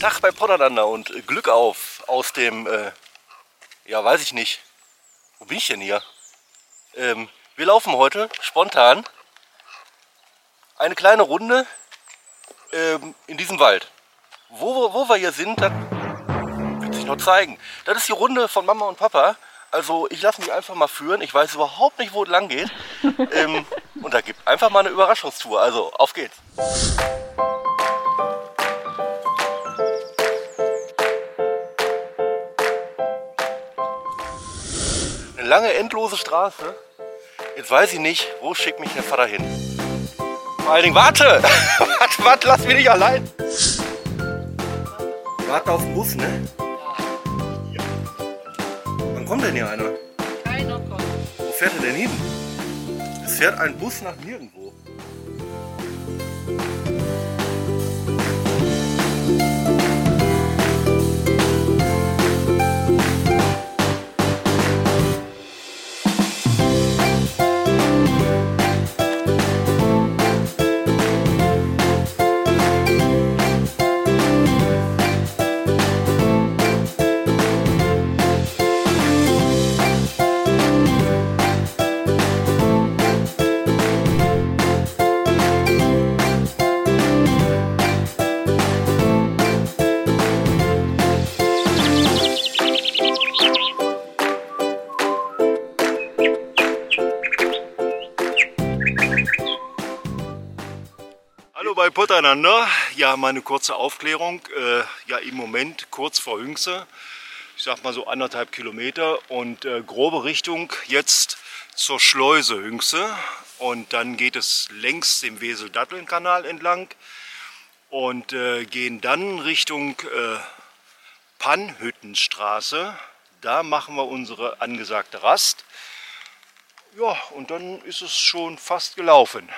Tag bei Potterander und Glück auf aus dem, äh, ja weiß ich nicht, wo bin ich denn hier? Ähm, wir laufen heute spontan eine kleine Runde ähm, in diesem Wald. Wo, wo wir hier sind, das wird sich noch zeigen. Das ist die Runde von Mama und Papa. Also ich lasse mich einfach mal führen. Ich weiß überhaupt nicht, wo es lang geht. ähm, und da gibt einfach mal eine Überraschungstour. Also auf geht's. Lange, endlose Straße. Jetzt weiß ich nicht, wo schickt mich der Vater hin. Vor allen Dingen, warte! warte, warte, lass mich nicht allein! Warte auf den Bus, ne? Wann kommt denn hier einer? Keiner kommt. Wo fährt er denn hin? Es fährt ein Bus nach nirgendwo. Pottereinander. Ja, meine kurze Aufklärung. Äh, ja, im Moment kurz vor Hüngse. Ich sag mal so anderthalb Kilometer und äh, grobe Richtung jetzt zur Schleuse Hüngse. Und dann geht es längs dem Wesel-Datteln-Kanal entlang und äh, gehen dann Richtung äh, Pannhüttenstraße. Da machen wir unsere angesagte Rast. Ja, und dann ist es schon fast gelaufen.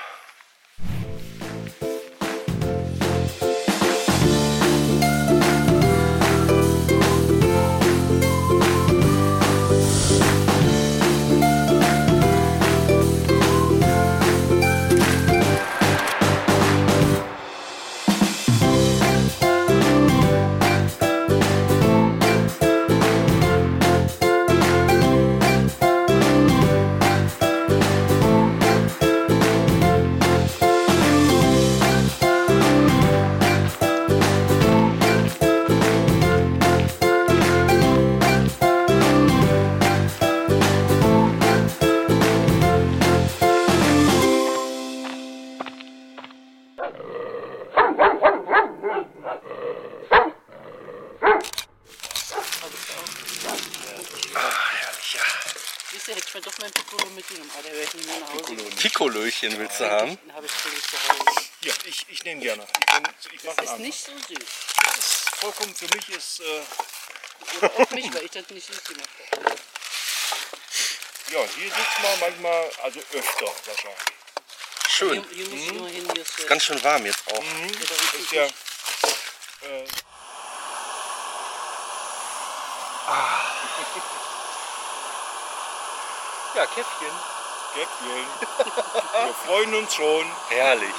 Piccolo mitgenommen, aber der wäre ich nicht mehr nach Hause. gekommen. Pikolöchen willst du haben? Den habe ich für mich zu Hause. Ja, ich, ich nehme gerne. Ich, nehm, ich mache Ist nicht so süß. Das ist vollkommen für mich ist äh, Oder auch nicht, weil ich das nicht süß gemacht habe. ja hier sitzt man manchmal also öfter wahrscheinlich. Schön. Hier, hier muss ich immerhin hier ist, Ganz schön warm jetzt auch. ja, da Das ist ist ja äh, ah. Ja, Käffchen. Käffchen. Wir freuen uns schon. Herrlich.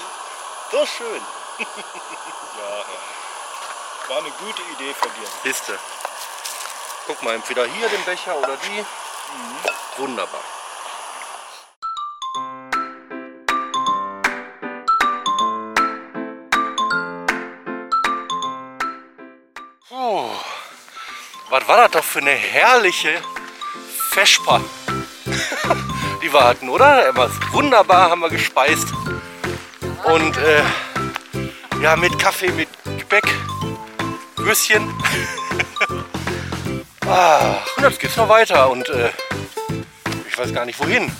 So schön. Ja, ja. War eine gute Idee von dir. Liste. Guck mal, entweder hier den Becher oder die. Wunderbar. Oh, was war das doch für eine herrliche Vesper, die wir hatten, oder? Etwas wunderbar haben wir gespeist. Und äh, ja, mit Kaffee, mit Gebäck, Würstchen. ah, und jetzt geht's noch weiter und äh, ich weiß gar nicht wohin.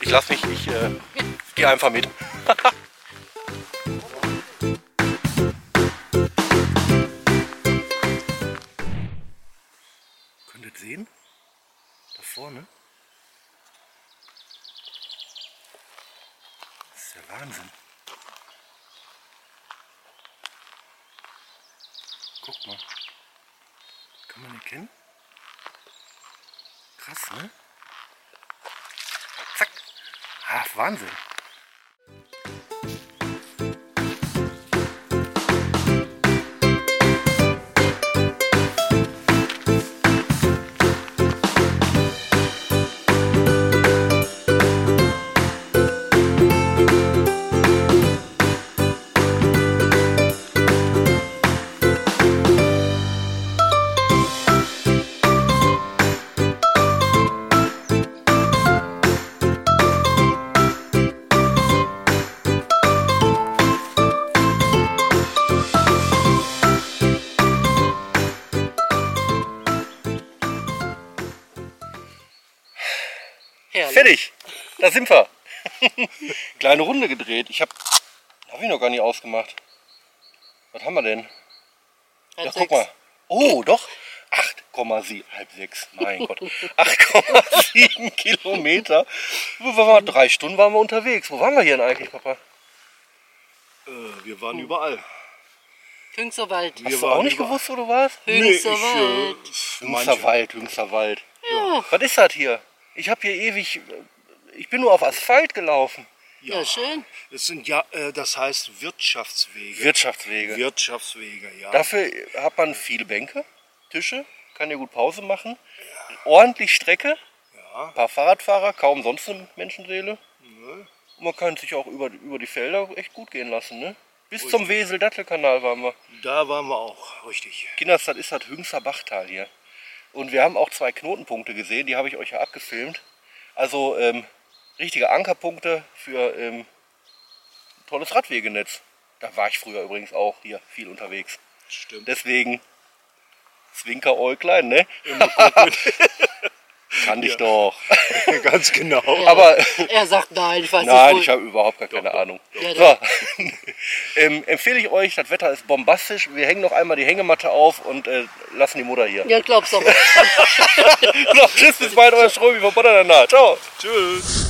Ich lass mich, ich äh, gehe einfach mit. Guck mal. Kann man erkennen? Krass, ne? Zack. Ah, Wahnsinn. Herrlich. Fertig. Da sind wir. Kleine Runde gedreht. Ich habe hab ich noch gar nicht ausgemacht. Was haben wir denn? Halb Ja, sechs. guck mal. Oh, doch. 8,7, halb sechs, mein Gott. 8,7 Kilometer. Wo waren wir? Drei Stunden waren wir unterwegs. Wo waren wir hier denn eigentlich, Papa? Äh, wir waren überall. Hüngsterwald. Wir Hast du auch nicht gewusst, wo du warst? Hüngsterwald. Hüngsterwald, Hüngsterwald. Ja. Was ist das hier? Ich habe hier ewig. äh, Ich bin nur auf Asphalt gelaufen. ja, schön. Das sind ja, äh, das heißt Wirtschaftswege. Wirtschaftswege. Wirtschaftswege, ja. Dafür hat man viele Bänke, Tische, kann hier gut Pause machen. Ordentlich Strecke. ja. Ein paar Fahrradfahrer, kaum sonst eine Menschenseele. Und man kann sich auch über, über die Felder echt gut gehen lassen. Ne? Bis zum Wesel-Dattel-Kanal waren wir. Da waren wir auch, richtig. Kinders, das ist das Hüngster Bachtal hier. Und wir haben auch zwei Knotenpunkte gesehen, die habe ich euch ja abgefilmt. Also ähm, richtige Ankerpunkte für ähm, tolles Radwegenetz. Da war ich früher übrigens auch hier viel unterwegs. Stimmt. Deswegen Zwinker Äuglein, ne? Kann ich doch. Ganz genau. Aber Er sagt nein, ich weiß nein, nicht. ich habe überhaupt gar keine Ahnung. Ja, So, ähm, empfehle ich euch, das Wetter ist bombastisch. Wir hängen noch einmal die Hängematte auf und äh, lassen die Mutter hier. Ja, glaub's doch. so, tschüss, bis bald, euer Stromi von Bonner danach. Ciao. Tschüss.